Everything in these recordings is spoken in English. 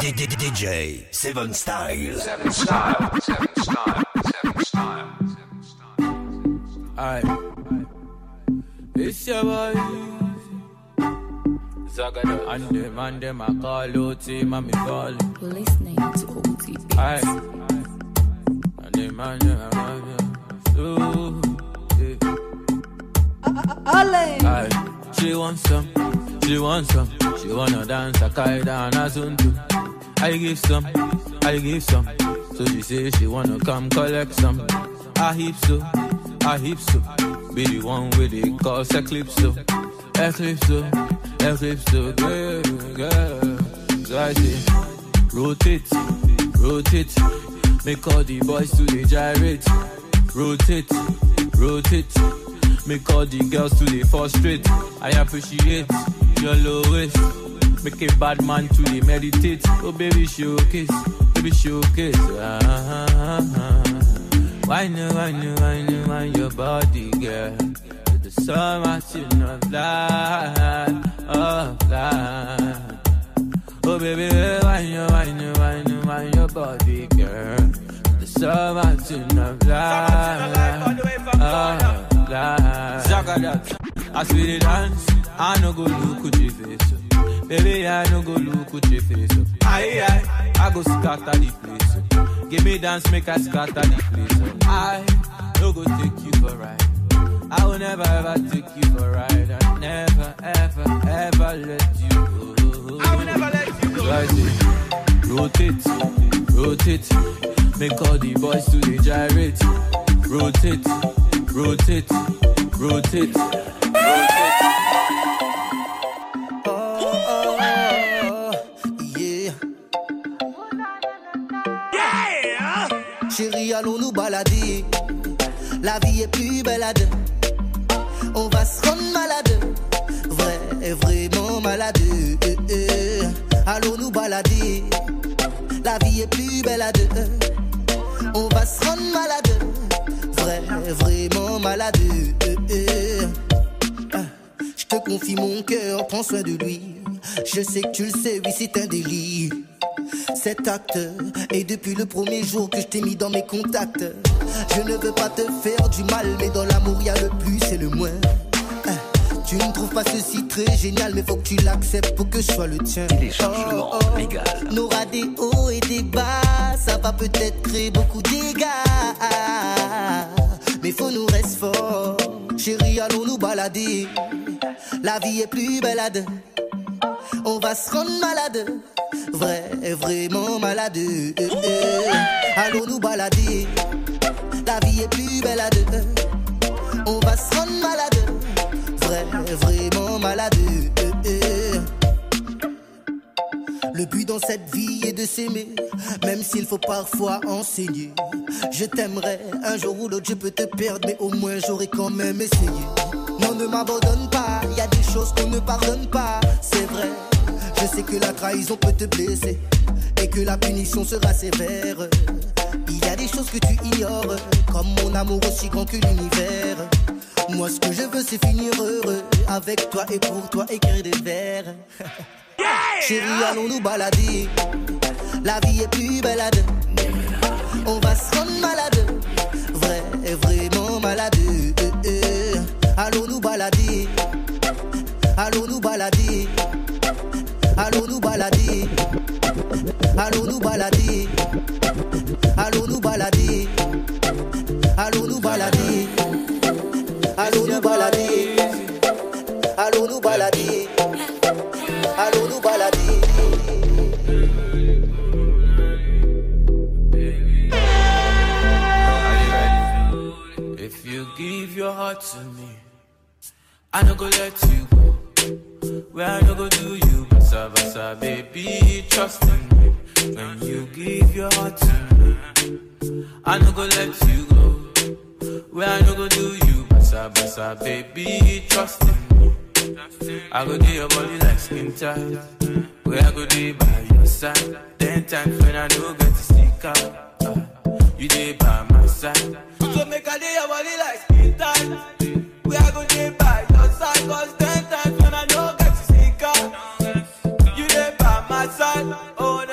DJ Seven Style. Seven Style. Seven Style. Seven Style. Seven Alright. It's your boy. Zagada and them and them I call out him and call. Listening to OTB. Alright. And them and them I call him. Ooh, yeah. Alright. She wants some. She wants some. She wanna dance a kaida and a zuntu. I give some. I give some. So she say she wanna come collect some. I heap so. I heap so. Be the one with the cause eclipse so. Eclipse so. Eclipse so. Girl, girl. So I say, rotate, rotate. Make all the boys to the gyrate. Rotate, rotate. Make all the girls to the frustrate. I appreciate your low waist. Make a bad man to the meditate. Oh baby showcase, baby showcase. Uh-huh. Why no, why wine why wine your body, girl? To the sun, I should not fly, oh fly. Oh baby, wine no, wine no, wine no, why your body, girl? To the sun, I should not fly, oh fly. I As we dance. I no go look at your face. Baby, I no go look at your face. oh. Aye, aye, I go scatter the place. Give me dance, make I scatter the place. I no go take you for a ride. I will never ever take you for a ride. I never ever ever let you go. I will never let you go. I say, rotate, rotate, make all the boys to the gyrate. Rotate, rotate, rotate, rotate. Balader. La vie est plus belle à deux. On va se rendre malade. Vrai, vraiment malade. Allons nous balader? La vie est plus belle à deux. On va se rendre malade. Vrai, vraiment malade. Je te confie mon cœur, prends soin de lui. Je sais que tu le sais, oui, c'est un délit. Cet acte est depuis le premier jour que je t'ai mis dans mes contacts. Je ne veux pas te faire du mal, mais dans l'amour, il y a le plus et le moins. Ah, Tu ne trouves pas ceci très génial, mais faut que tu l'acceptes pour que je sois le tien. Téléchargement Oh, oh. légal. On aura des hauts et des bas, ça va peut-être créer beaucoup dégâts. Mais faut nous rester forts, chérie, allons nous balader. La vie est plus belle à deux. On va se rendre malade, vrai, vraiment malade. Allons nous balader? La vie est plus belle à deux. On va se rendre malade, vrai, vraiment malade. Le but dans cette vie est de s'aimer, même s'il faut parfois enseigner. Je t'aimerais, un jour ou l'autre je peux te perdre, mais au moins j'aurais quand même essayé. Non, ne m'abandonne pas, choses qu'on ne pardonne pas, c'est vrai. Je sais que la trahison peut te blesser et que la punition sera sévère. Il y a des choses que tu ignores, comme mon amour aussi grand que l'univers. Moi, ce que je veux, c'est finir heureux avec toi et pour toi écrire des vers. Chérie, allons nous balader? La vie est plus belle à deux. On va se rendre malade. Vrai, vraiment malade. Euh, euh. Allons nous balader? Allons nous balader. Allons nous balader. Allons nous balader. Allons nous balader. Allons nous balader. Allons nous balader. Allons nous balader. Allons nous balader. If you give your heart to me, I no go let you go. Where I no go do you, basa basa, baby, trust in me. When you give your heart to me, I no go let you go. Where I no go do you, basa basa, baby, trust in me. I go do your body like skin tight. Where I go do by your side. Ten times when I no get to sneak out. uh, you dey by my side. So make I do your body like skin tight. Where I go do by your side. Cause ten Oh,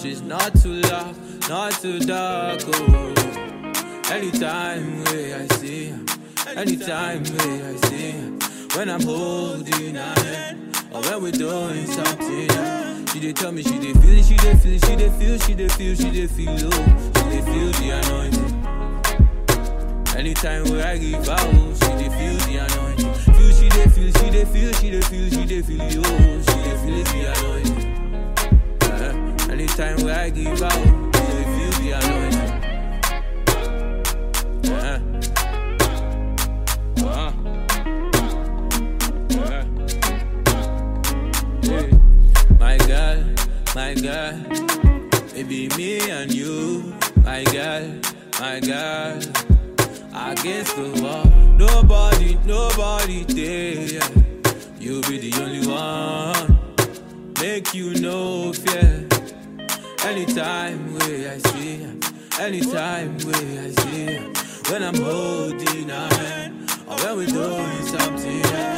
She's not too loud, not too dark. Oh. Anytime where I see her, anytime where I see when I'm holding her hand, or when we're doing something. yeah. She dey tell me she dey feel it, she dey feel she dey feel, she dey feel, she dey feel low, she dey feel the anointing. Anytime where I give out, she dey feel the anointing. Feel she dey feel, she dey feel, she dey feel, she dey feel yo, she dey feel the anointing. Anytime where I give out, she dey feel the anointing. Uh, uh, uh. Yeah. My girl, my girl, it be me and you, my girl, my girl. Against the wall, nobody, nobody there. You be the only one, make you no fear. Anytime where I see her, anytime where I see her, when I'm holding her hand, or when we're doing something. yeah.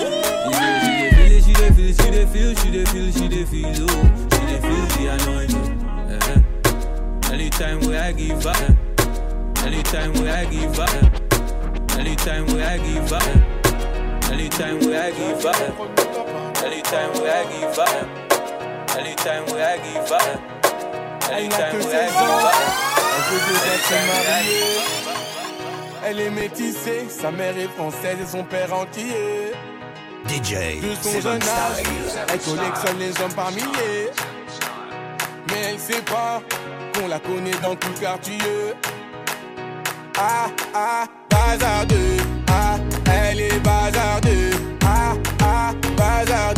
She dey feel she dey feel, she dey feel, she dey feel, she dey feel, oh, she dey feel the anointing. uh Anytime where I give her, anytime where I give her, anytime where I give her, anytime where I give her, anytime where I give her, anytime where I give her, anytime where I give her. Elle veut déjà se marier. Elle est métissée, sa mère est française et son père entier. DJ De son jeune âge, elle collectionne les hommes par milliers. Mais elle sait pas qu'on la connaît dans tout le quartier. Ah, ah, bazardeux. Ah, elle est bazardeux. Ah, ah, bazardeux.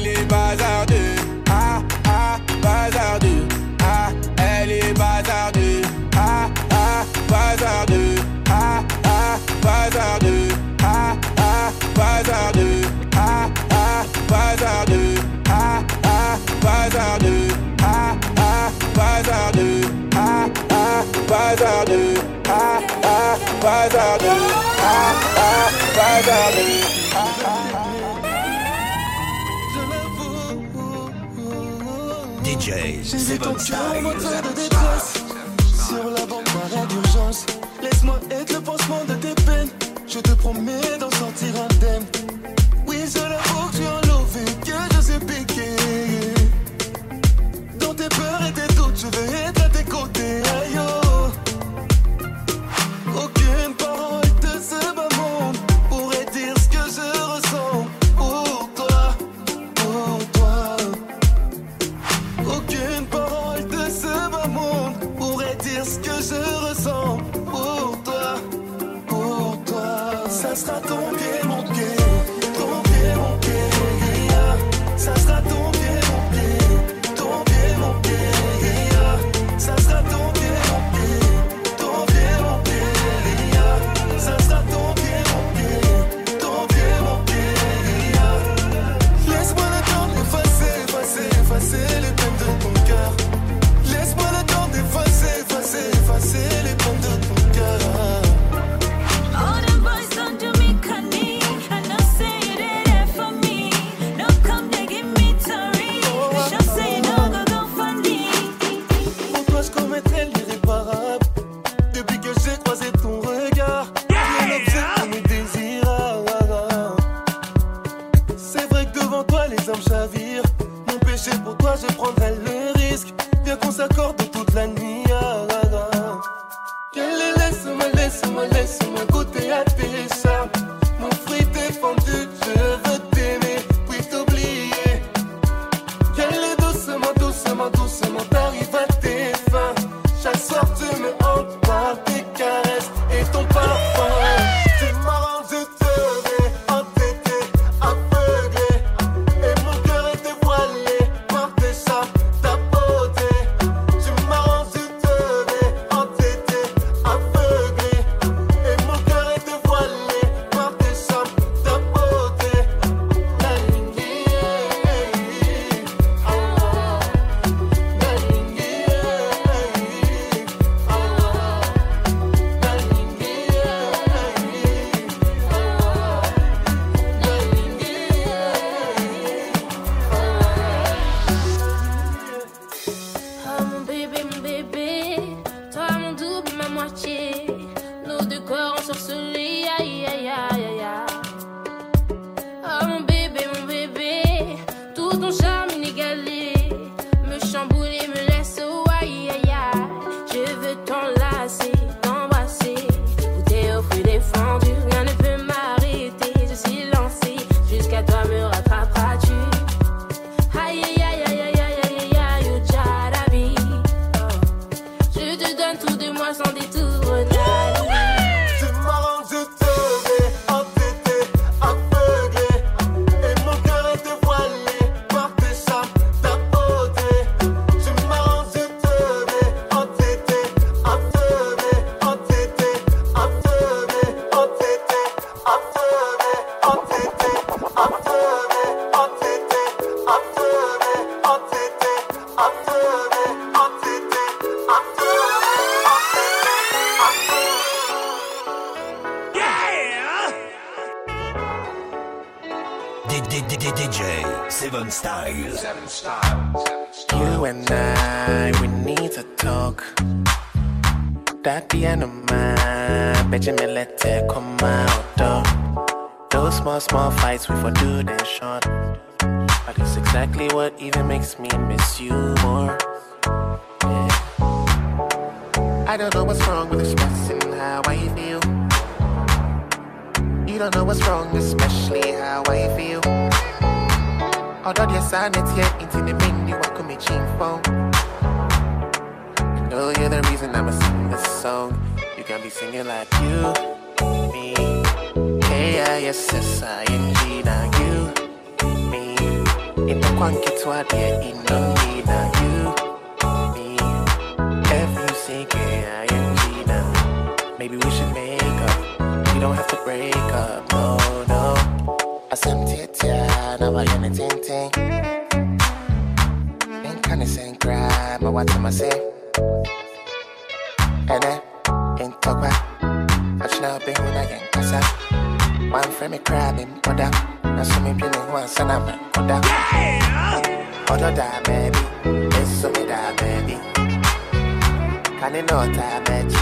elle est bazardeux. Ah, ah, bazardeux. Ah, elle est bazardeux. Ah, ah, bazardeux. Ah, ah, bazardeux. Ah, ah. Ah, ah, bazardeux. Ah, ah, bazardeux. Ah, ah. Ah, ah, bazardeux. Ah, ah, bazardeux. J'ai J'ai ton cœur en train de détresse. Sur la banque d'arrêt d'urgence. Laisse-moi être le pansement de tes peines. Je te promets d'en sortir indemne. Oui, je l'avoue que tu en l'ouvre que je sais piquer. Dans tes peurs et tes doutes, je vais être à tes côtés. circle. got you, me. K-I-S-S-I-N-G, now you, me. it's a quanky Itakuwa nkitwambia inonye in when I get casa. One frame me crabbing, koda. Now so me pin one son of a koda. Other da baby, it's so me da baby. Can you know ta baby?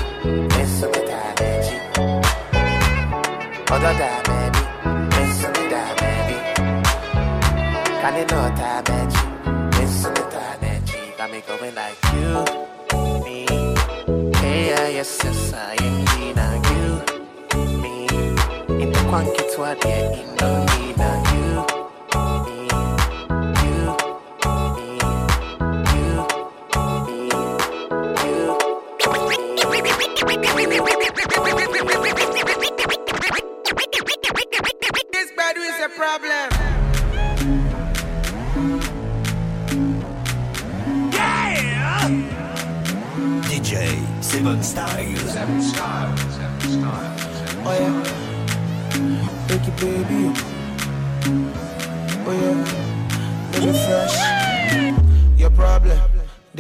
It's so me da baby. Other da baby, it's so me da baby. Can you know ta baby? It's so me da baby. Got me going like you, me. Hey, yes, yes, I am now you, me. Quanky to a in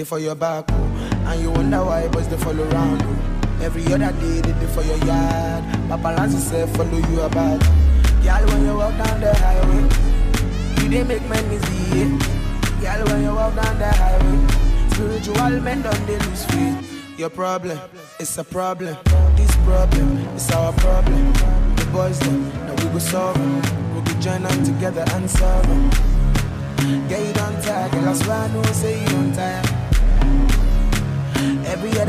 for your back. oh. And you wonder why boys they follow around you. Every other day they do for your yard. Paparazzi say follow you about. Girl, when you walk down the highway, you they make men easy. Girl, when you walk down the highway, spiritual men don't they lose faith. Your problem, it's a problem. This problem, it's our problem. The boys them, now we go solve 'em. We go join them together and solve 'em. Yeah, you don't tire, girl, I swear I know, say you don't tire.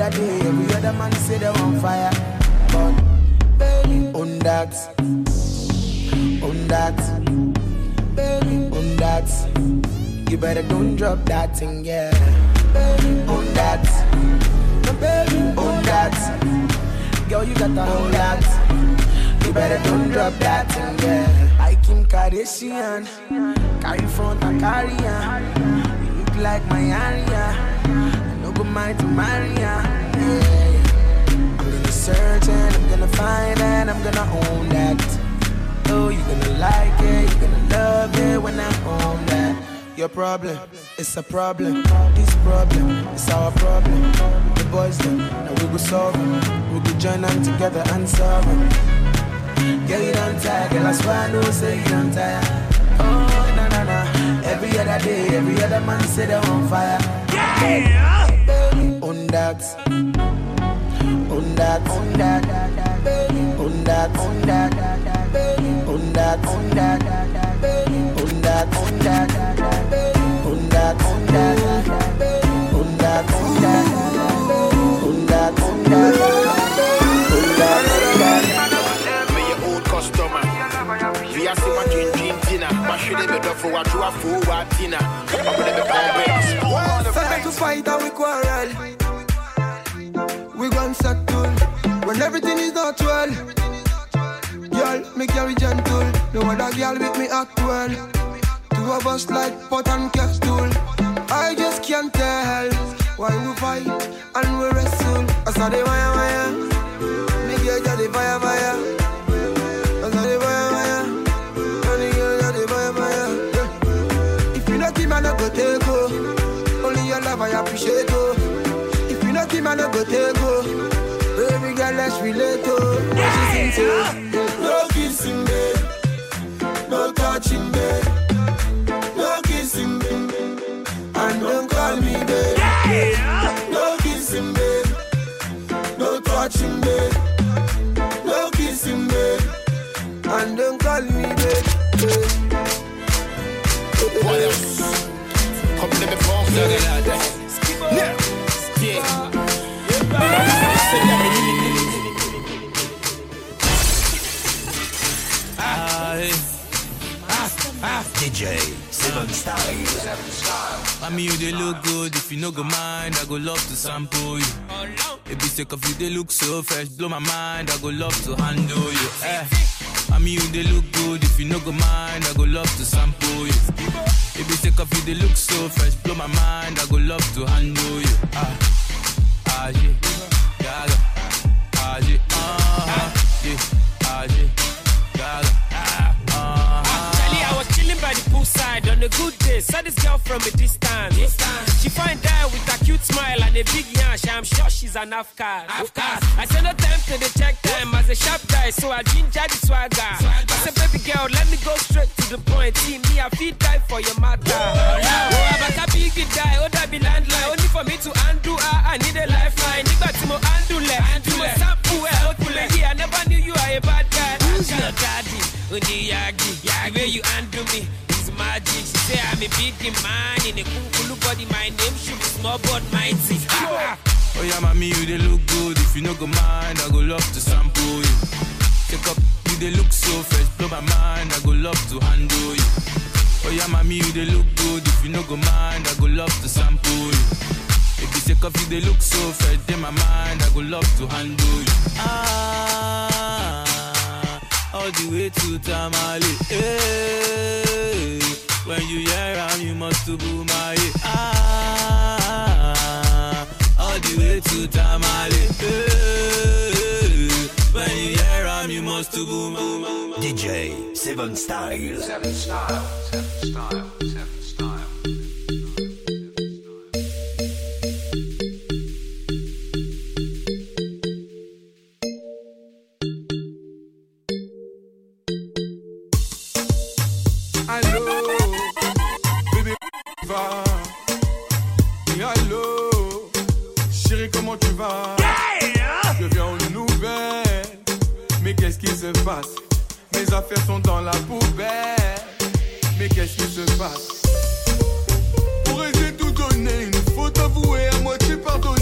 Other day, every other man say they're on fire. But, baby, on that, on that, baby, on that. You better don't drop that thing, yeah. Baby, on that, baby, on that. Girl, you got to hold that. You better don't drop that thing, yeah. I Kim Kardashian, carry front and carry on. You look like my area. No to marry. Yeah. I'm gonna search and I'm gonna find and I'm gonna own that. Oh, you're gonna like it, you're gonna love it when I own that. Your problem, it's a problem. This problem, it's our problem. The boys them, now we go it. We go join them together and solve 'em. Girl, you don't tire, girl, I swear I know, say you don't tire. Oh, na na na. Every other day, every other man say they're on fire. Yeah! Baby, on that. On that, on that, baby, on that, on that, baby, on that, on that, baby, on that, on that, baby, on that, on that, baby, on that, on that, baby, on that, on that, baby, on that, on that. Your old customer. Via see my gin gin dinner. My shit be done for what you are for what dinner. I'm gonna be fight and we quarrel. We gon' settle when everything is not well. Girl, make me carry gentle. No other girl with me act well. Two of us like pot and castle. I just can't tell why we fight and we wrestle. I saw the wire wire. Touching, babe. No kissing, babe. And don't call me, babe. What else? Come let me bomb that. Yeah. Yeah. Aye. DJ Seven Styles. Seven style. I mean, you they look good. If you no go mind, I go love to sample you. If you take you, they look so fresh. Blow my mind, I go love to handle you. Eh. I mean, you they look good. If you no go mind, I go love to sample you. If you take you, they look so fresh. Blow my mind, I go love to handle you. Ah, ah, yeah, gaga. Ah, yeah, uh-huh. yeah, on the good days. saw this girl from a distance. She find out with a cute smile and a big yash. I'm sure she's an Afghan. I said no time to the check time as a sharp guy, so I ginger the swagger. I said, baby girl, let me go straight to the point. See me, I feel die for your matter. Oh, I'm a big guy, oh, that be landline. Only for me to undo, ah, I need a lifeline. Nigga, to mo undo le, to mo sample, it here. I never knew you are a bad guy. Who's your daddy? Undi Yagi, the way you undo me magic. She say I'm a big man in a cool body. My name should be small but mighty. Oh yeah, mommy, you they look good. If you no go mind, I go love to sample you. Take up, you they look so fresh, blow my mind. I go love to handle you. Oh yeah, mommy, you they look good. If you no go mind, I go love to sample you. If you take off, you they look so fresh, in my mind. I go love to handle you. Ah, all the way to Tamale. Hey, when you hear am, you must to boom my Ah, all the way to Tamale. Hey, when you hear am, you must to boom. DJ Seven Style. Seven style, seven style, seven comment tu vas? Je viens aux nouvelles, mais qu'est-ce qui se passe? Mes affaires sont dans la poubelle, mais qu'est-ce qui se passe? Pourrais-je tout donner? Une faute avouée, à moitié pardonnée?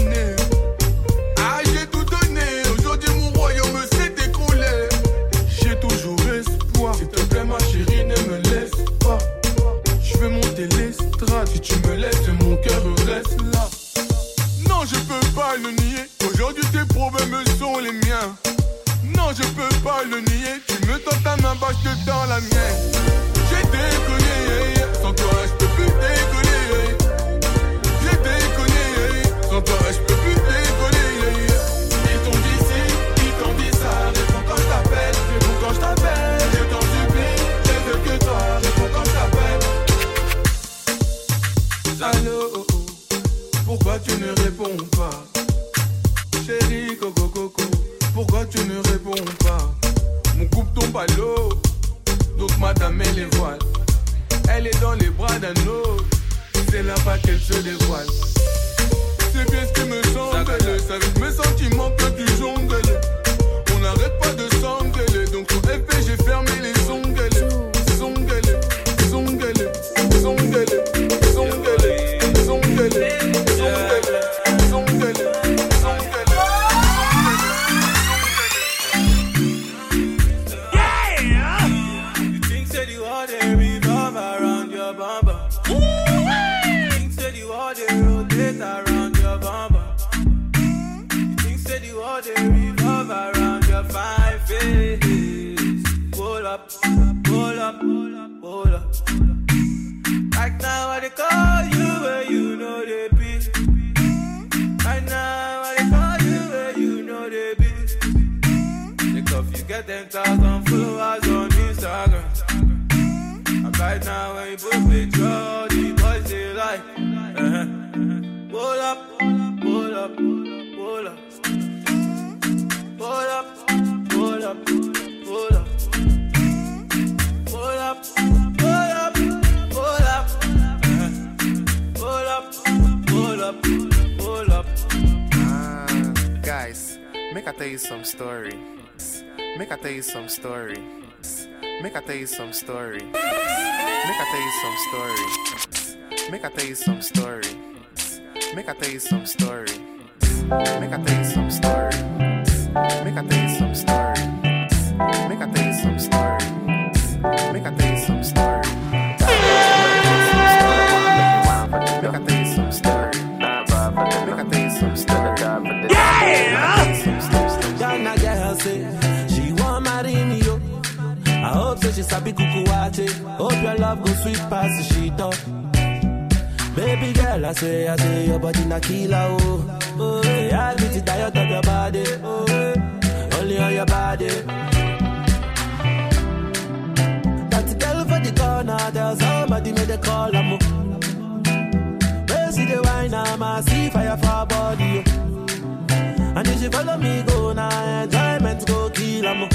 And right now when you put picture, the boys they like. Uh-huh. Pull up, pull up, pull up. Pull up, pull up, pull up. Pull up, pull up, pull up. Uh-huh. Pull up, pull up, pull up. Ah, guys, make I tell you some story. Make I tell you some story. Make I tell you some story. Make I tell you some story. Make I tell you some story. Make I tell you some story. Make I tell you some story. Make I tell you some story. Make I tell you some story. Make I tell you Baby cuckoo. Hope your love go sweet past the sheet up. Baby girl, I say, I say, your body na killer, oh. Oh, yeah, I'll be the diet of your body, oh. Only on your body. That girl for the corner, there's somebody made a call, I'm see the wine, I'm a see fire for body. Oh. And if you follow me, go now, enjoyment go kill, I'm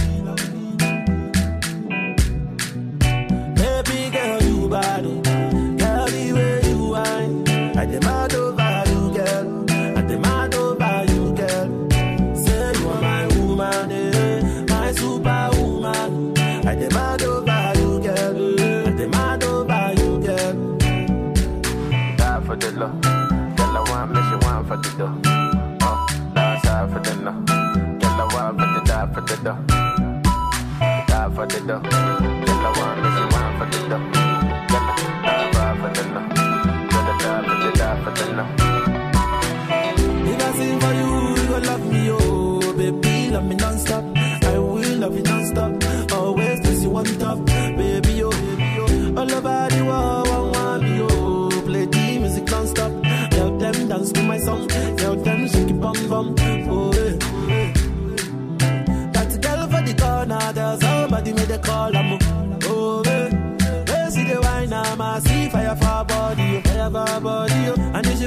I the door.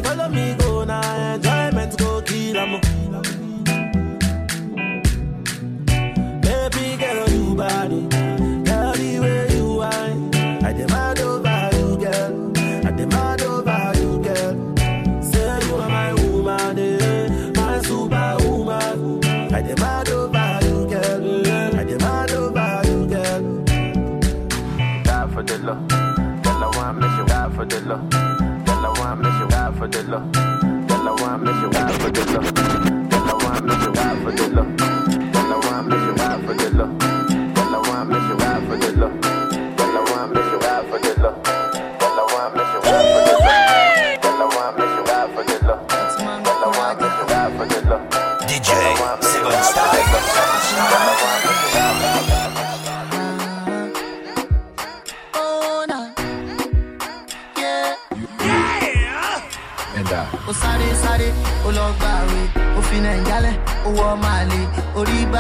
Follow me, Dalawa, dalawa, dalawa, dalawa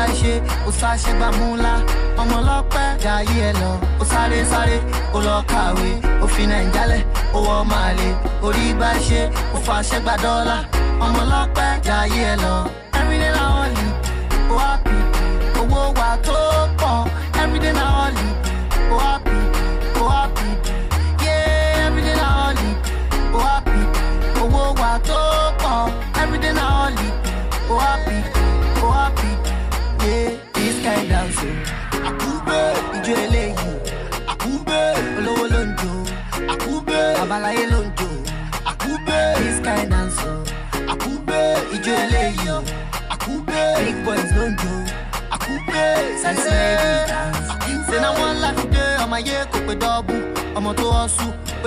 sáré ṣe ó sáṣe gbàmúlá ọmọ ọlọ́pẹ́ jayé ẹ lọ ó sáré sáré ó lọ kàwé ó fi ó wọ máa lè orí bá ṣe ó fàṣẹ gbà dọ́là ọmọ ọlọ́pẹ́ jayé ẹ lọ. everyday na only ó wá owó wa tó pọ̀ everyday na only.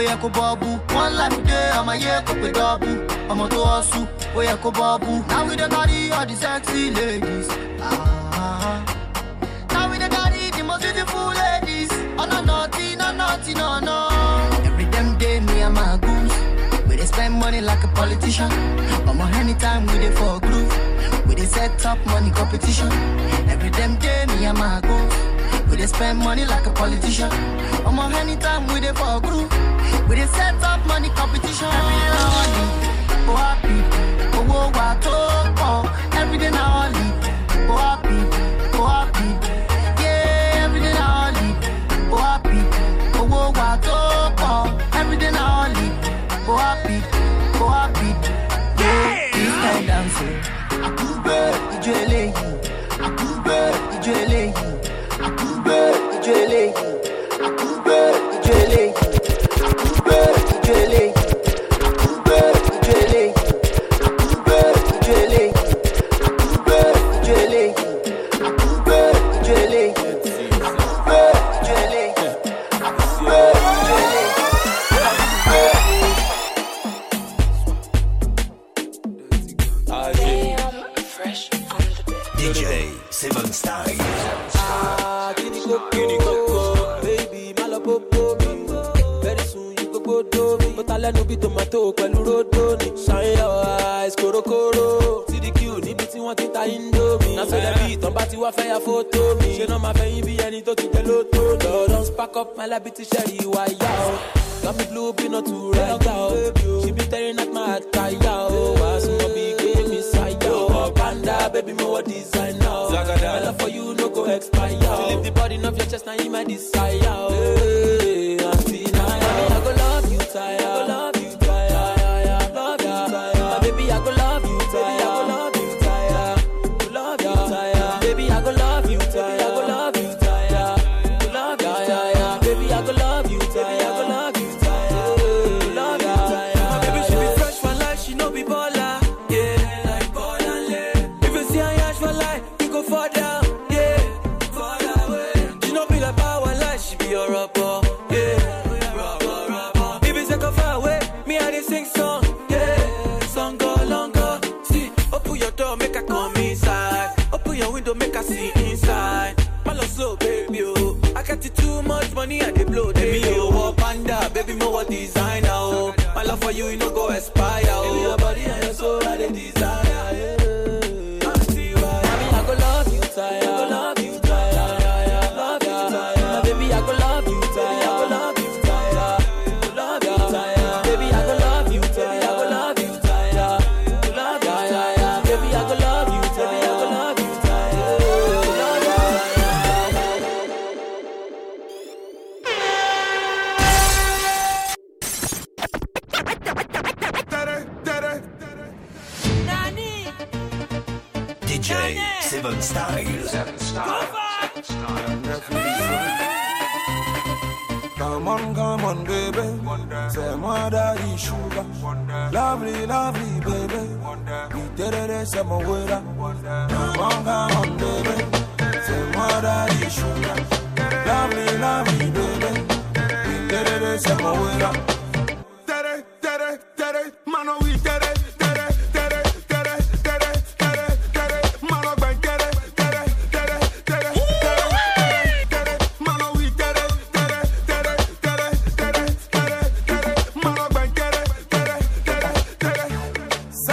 ó kó bọ́ọ̀bù one life dey ọmọ yẹ kó pé dọ́ọ̀bù ọmọ tó ọ sùn ó kó bọ́ọ̀bù. now we the carry all the sexy ladies. Uh-huh. now we the carry the most beautiful ladies. ọ̀nà nọ̀tì nà nọ̀tì nà nà. every damn day me and my goons we dey spend money like a politician. I'ma anytime we dey for groove we dey set up money competition. every damn day me and my goons. We dey spend money like a politician. Omo, anytime we dey for a group. We dey set up money competition every morning. Oh happy, oh, oh, oh, owó wa tó pọ̀, everyday na holiday.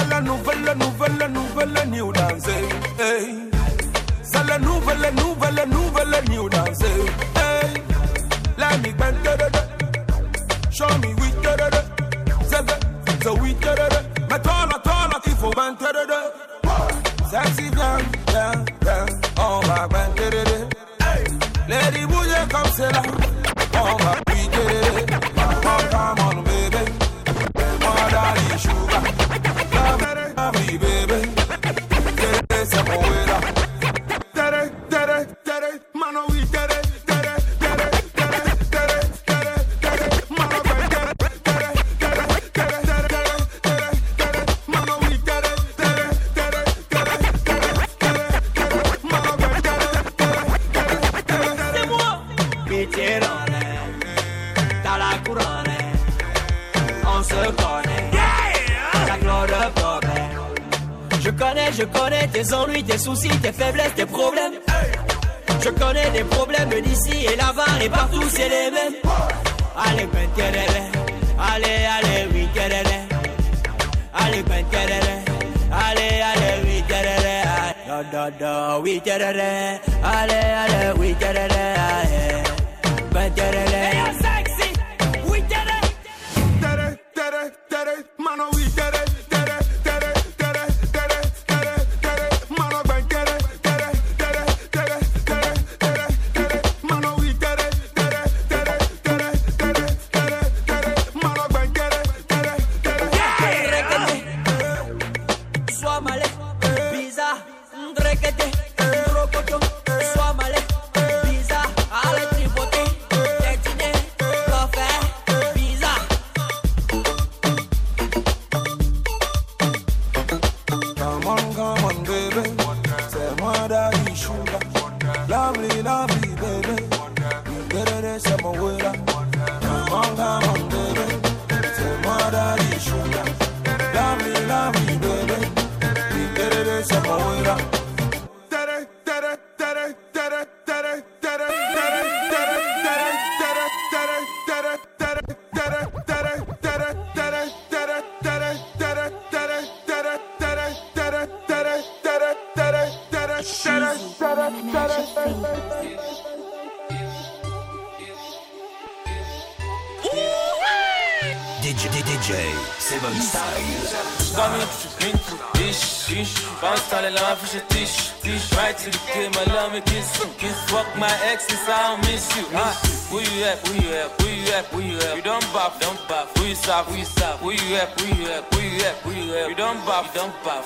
la nouvelle, nouvelle, nouvelle new dance. Hey. C'est la nouvelle, nouvelle, nouvelle new dance. Hey. Let me bend da da da. Show me we da da da. Zeve, so we da da da. Me tola tola tifo bend da da da. Sexy da da da.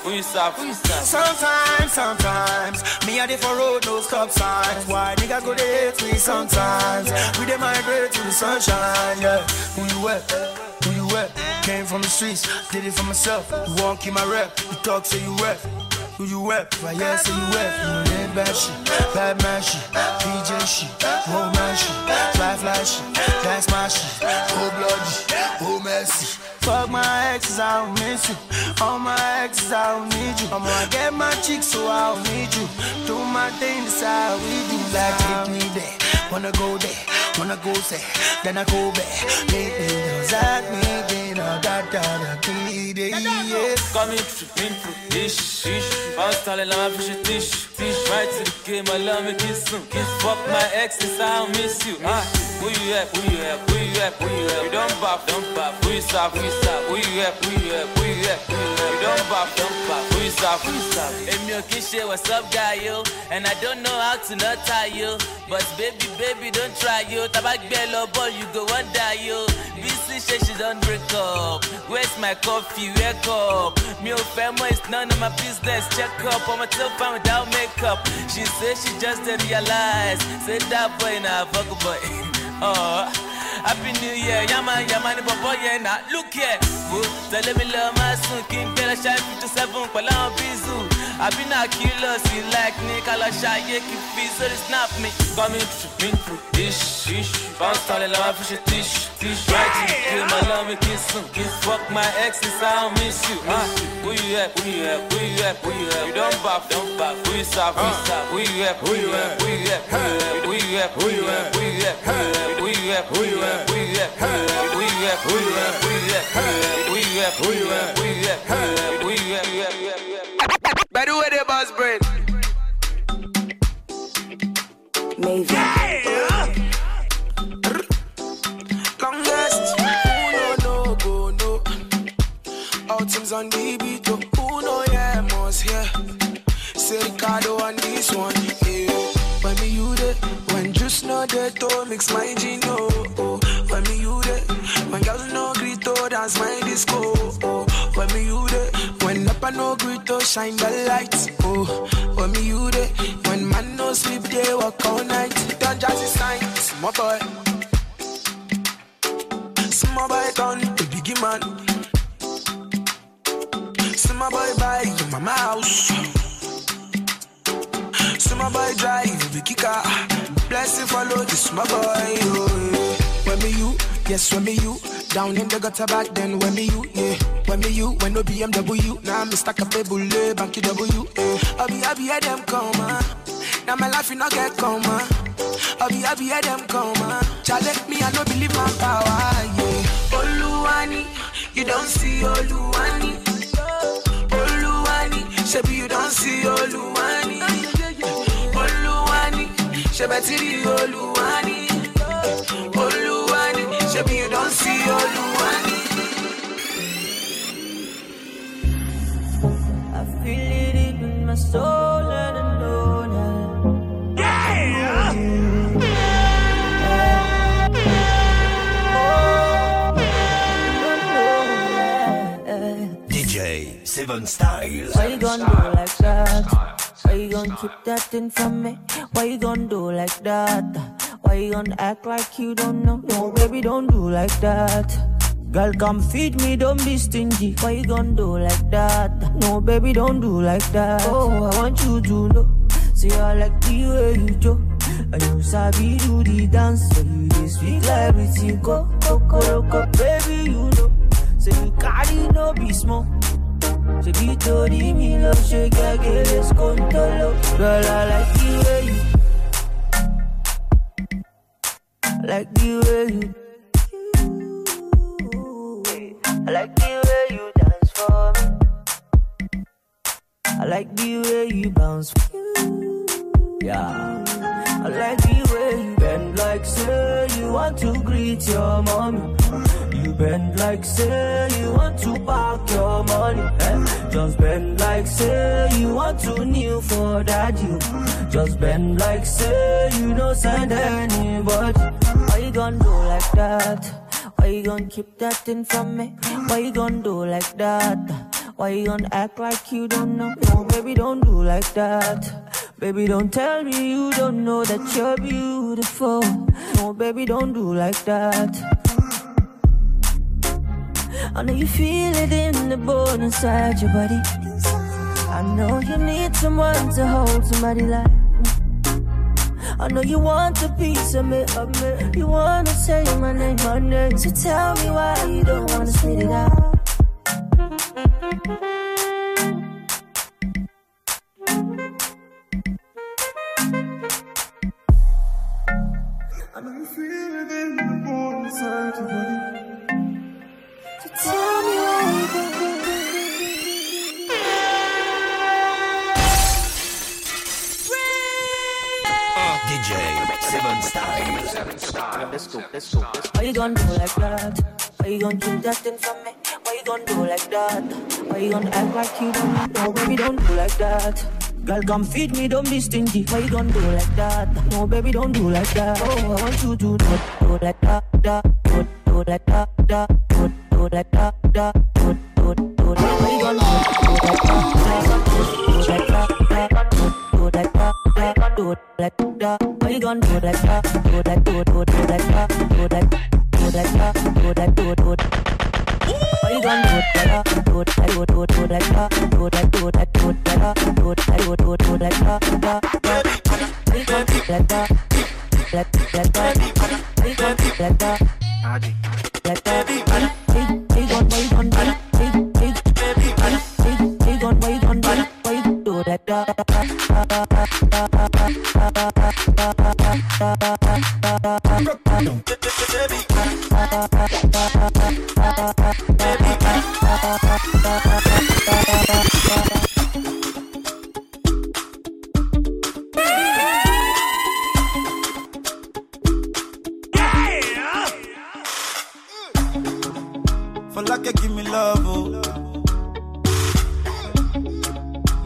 Who stop? Sometimes, sometimes, me a different road, no stop signs. Why nigga go to hate me sometimes? We dey migrate to the sunshine, yeah. Who you at? Who you at? Came from the streets, did it for myself. You won't keep my rep, you talk say you rep. Who you rep? Why yeah, say you rep. You know bad shit, bad man shit, PJ shit, old man shit, fly fly shit, that's my shit, cold blood, oh messy. Fuck my exes, I don't miss you. All my exes, I don't need you. I'm gonna get my cheeks, so I don't need you. Do my thing, that's how we do. Like, take me there, wanna go there, wanna go there, then I go back. Make me those at me, then I got down, I need it, yeah. Coming to into dish, dish. Bounce style la fish dish, dish. Right to the game, I love me kiss, kiss. Fuck my exes, I don't miss you. Huh? Who you at? Who you at? Who you at? Who you at? You don't buff, don't buff. Who you stop? Who stop? Who you at? Who you at? Who you at? Who you at? You don't buff, don't buff. Who you stop? Who you stop? Èmi ò kí what's up guy yo, and I don't know how to not tie yo. But baby, baby, don't try yo. Taba gbẹ lọ ball, you go wonder yo. Bísí ṣe she don break up. Where's my coffee? Wake up. Mi ò fẹ́ mọ̀, it's none of my business. Check up, ọmọ tí ó fine without makeup. She say she just dey realize. Say that boy na fuck boy. Oh, happy new year, yama yama ni bọ̀bọ̀ yẹn na look here. Wo tẹ̀lé mi lọ máa sùn kí n lọ ṣáà fifty seven pẹ̀lú àwọn bízù. Àbí náà kí lọ like ní ká lọ ṣàyè kí fi sórí snap mi. Coming through, in through, dish, dish. Bounce style la máa fi ṣe tish, tish. Right to the kill, my love me kiss sùn. Kiss fuck my exes, I don't miss you. Huh? Who you at? Who you at? Who you at? Who you at? You don't buff, don't buff. Who you stop? Who you stop? Who you at? Who you at? Who you at? Who you at? Who you at? Who you at? Who you at? Who you at? Who you at? Who you at? Who you at? Who you at? Who you at? Who you at? Who you at? Who you at? Who you at? By the way, the boss brain. Longest, On the beat, oh. who know yeah must hear. Say Ricardo on oh, this one, yeah. When me you there, when just no there to mix my gino. Oh, oh. When me you there, when girls no greet oh, to dance my disco. Oh. When me you there, when up and no greet to shine the lights. Oh. When me you there, when man no sleep they walk all night. Don't just sign, small boy. Small boy buy your mama house. Small boy drive biggie car. Blessing follow the small boy. Oh. When me you, yes when me you. Down in the gutter back then when me you, yeah. When me you, when no BMW. Now me stack up a bullet, eh, banky W. Yeah. I be happy hear them come on. Now my life you not get come on. I be happy hear them come ah. on. Challenge me, I no believe my power, yeah. Oluwani, you don't see Oluwani ṣebí you don't see olúwani olúwani ṣebẹ̀tìrì olúwani olúwani ṣebí you don't see olúwani. I feel it in my soul and Seven Style. Why you gonna do like that? Why you gonna keep that thing from me? Why you gonna do like that? Why you gonna act like you don't know? No, baby, don't do like that. Girl, come feed me, don't be stingy. Why you gonna do like that? No, baby, don't do like that. Oh, I want you to know. See, I like the way you do. And you sabi do the dance. So you this sweet like everything. Go, go, go, go, baby, you know. Say you carry no be small. Say be told me love, shake, I get this control. Girl, I like the way you. Like the way you. I like the way you dance for me. I like the way you bounce. Yeah. I like the way you bend like say you want to greet your mommy. Bend like say you want to park your money. Eh? Just bend like say you want to kneel for that you. Just bend like say you don't send anybody. Why you gonna do like that? Why you gonna keep that thing from me? Why you gonna do like that? Why you gonna act like you don't know? No, baby, don't do like that. Baby, don't tell me you don't know that you're beautiful. No, baby, don't do like that. I know you feel it in the bone inside your body. I know you need someone to hold somebody like. I know you want a piece of me, of me. You wanna say my name, my name. So tell me why you don't wanna spit it out. I know you feel it in the bone inside your body. Why you gonna do like that? Why you gonna keep that thing from me? Why you gonna do like that? Why you gonna act like you don't know? Baby, don't do like that. Girl, come feed me, don't be stingy. Why you gonna do like that? No, baby, don't do like that. Oh, I want you to do, do like that, da, do, do like that, da, do, do like that, da, do, do, do. Why you do, do like that, do that, do that? What you gonna do that, do that, do do do that, do that, do that, do that, do do. What you gonna do that, do that, do do do that, do that, do that, do that, do that, do do do that, do that. What you gonna do that, do that, do that, do that, do that. Baby, baby, baby.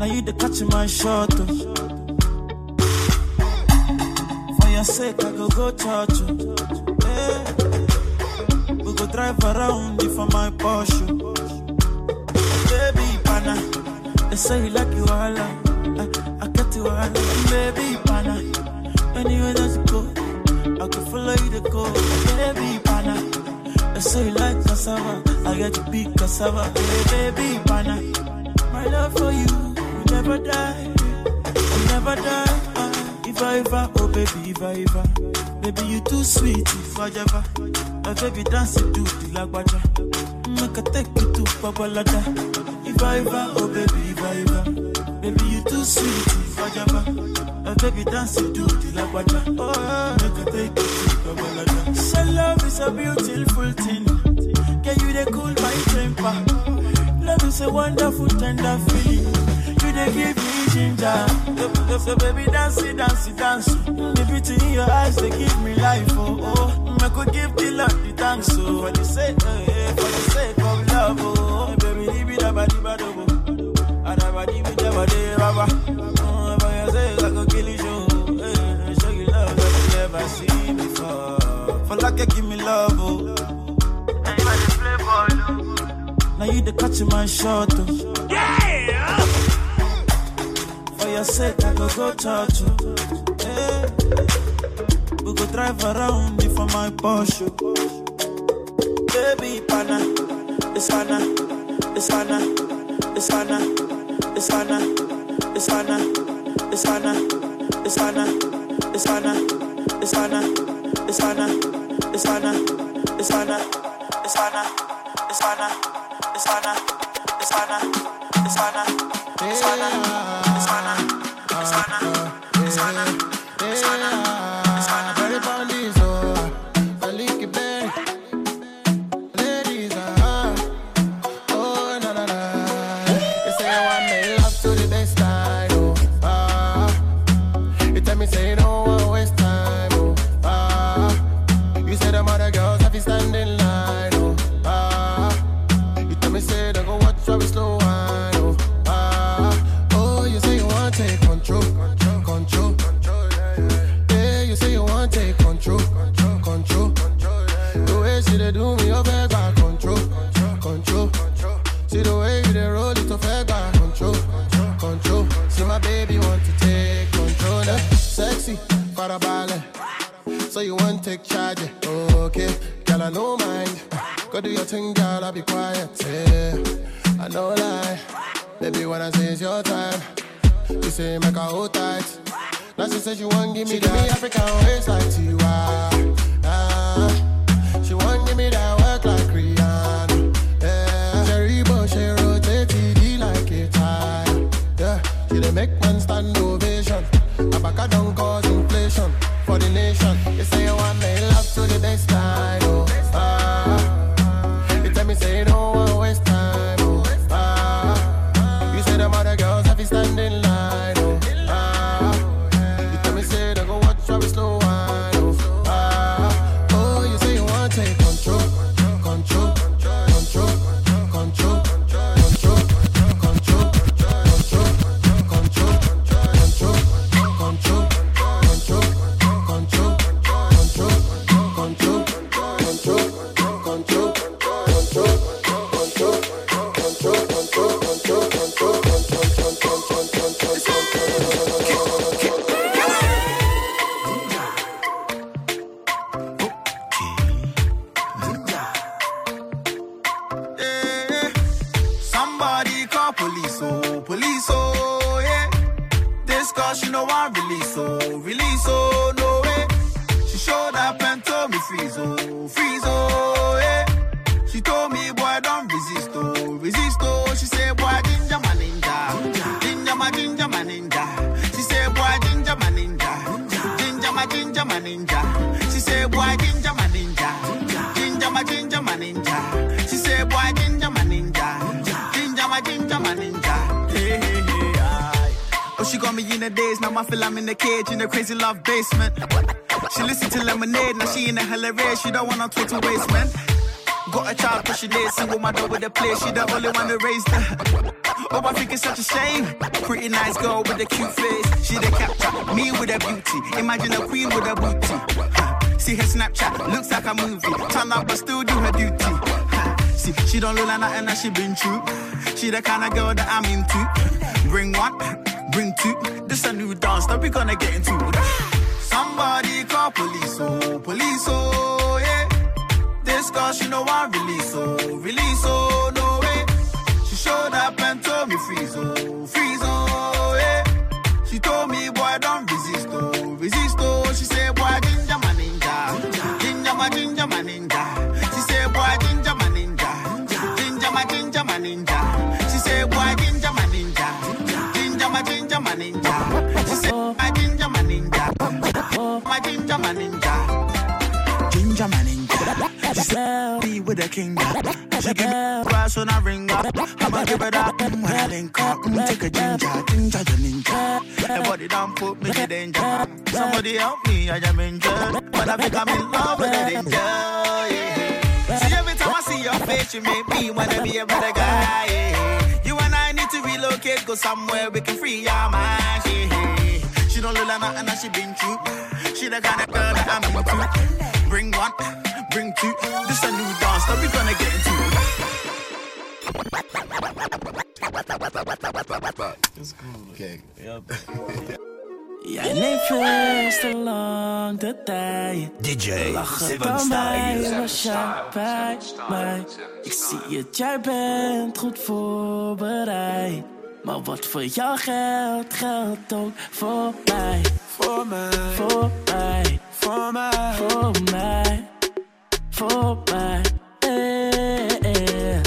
Now you the catch my shot, oh. For your sake, I go go church, oh. Yeah. We go drive around if for my Porsche. Oh. Baby, pana, they say you like you all, I, I get you all, baby, pana. Anywhere that you go, I can follow you to go, baby, pana. They say you like cassava, I get you big cassava. Hey, baby, pana. My love for you never die, will never die. If I ever, oh baby, if I ever, baby you too sweet, if I ever. My baby dance to the lagwaja, make I take you to Babalada. If I ever, oh baby, if I ever, baby you too sweet, if I ever. My baby dance to the lagwaja, oh make I take you to Babalada. So love is a beautiful thing. Can you they cool my temper? Love is a wonderful tender feeling. They give me ginger. So, baby dance it, dance it, dance. The beauty in your eyes they give me life. Oh oh, I could give the Lord the thanks. Oh for the sake, eh, eh, for the sake of love. Oh baby, leave it about the bad oh. And I give it about the baba. Oh, for your sake I could kill you. Eh, show you love that you never seen before. For like give me love. Oh. Now you the catch my shot. Oh. Your sake, I go go church. Oh. Yeah. We go drive around if for my Porsche. Baby, pana, it's pana, it's pana, it's pana, it's pana, it's pana, it's pana, it's pana, it's pana, it's pana, it's pana, it's pana, it's pana, it's pana, it's pana, it's pana, it's pana, it's pana, it's pana, Sana, sana, sana, sana, sana. go. She don't wanna talk to waste, man. Got a child, cause she did single mother with a place, she the only one that raised her. Oh, I think it's such a shame. Pretty nice girl with a cute face, she the capture me with a beauty. Imagine a queen with a booty. See her Snapchat, looks like a movie. Turn up, but still do her duty. See, she don't look like nothing that she been through. She the kind of girl that I'm into. Bring one, bring two. This a new dance that we gonna get into. Somebody call police, oh, police, oh, yeah. This girl, she know I release, oh, release, oh, no way. She showed up and told me freeze, oh, freeze, oh, yeah. She told me, boy, don't resist, oh, resist, oh. She said, boy, ginger my ninja, ginger my ginger my ninja. She said, boy, ginger my ninja, ginger my ginger my ninja. She said, boy, ginger my ninja, ginger my ginger my ninja. She said, ninja, ginger my ninja. She said, be with the king. She give me grass when I ring. I'ma give it up when I link up. Mm, Take a ginger, ginger, you ninja. Everybody don't put me in danger. Somebody help me, I am injured. But I think I'm in love with the danger. Yeah. See, every time I see your face, you make me wanna be a better guy. Yeah. You and I need to relocate, go somewhere we can free our minds. Don't look like nothing that she been through. She the kind of girl that I'm into. Bring one, bring two. This a new dance that we gonna get into. Okay. Jij neemt veel te lang de tijd. DJ Lachen Seven dan mij, Styles. was jij bij mij. Ik zie het, jij bent goed voorbereid. Maar wat voor jou geldt, geldt ook voor mij. Voor mij, voor mij, voor mij, voor mij, voor mij. Eh, eh.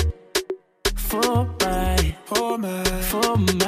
Voor mij, voor mij, voor mij,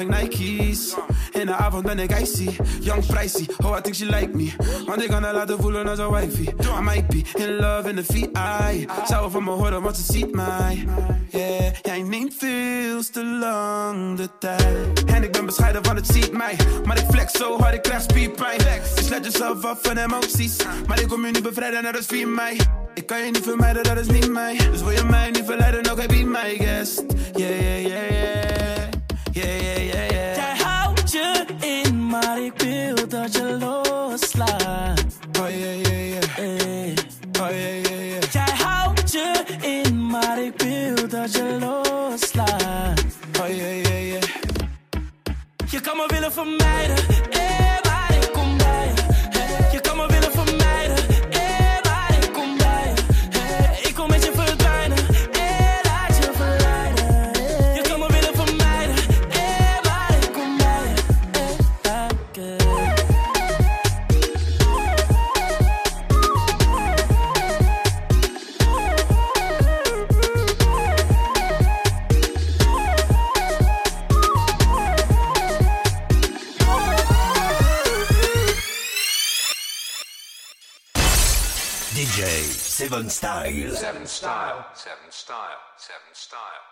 ik Nike's. In de avond ben ik icy, young pricey. Oh, I think she like me. Want ik kan haar laten voelen als een wifey. I might be in love in de VI. Zou van me horen, want ze ziet mij. Yeah, jij neemt veel te lang de tijd. En ik ben bescheiden, want het ziet mij. Maar ik flex zo hard, ik krijg spierpijn. Dus let jezelf af van emoties. Maar ik kom je niet bevrijden, net als 4 mei. Ik kan je niet vermijden, dat is niet mij. Dus wil je mij niet verleiden, oké, be my guest. Yeah, yeah, yeah. Yeah, in, maar ik wil dat je loslaat. Oh yeah, yeah, yeah. Hey. Oh yeah, yeah, yeah. Jij houdt je in, maar ik wil dat je loslaat. Oh yeah, yeah, yeah. Je kan me willen vermijden, Seven Style. Seven style, seven style, seven style.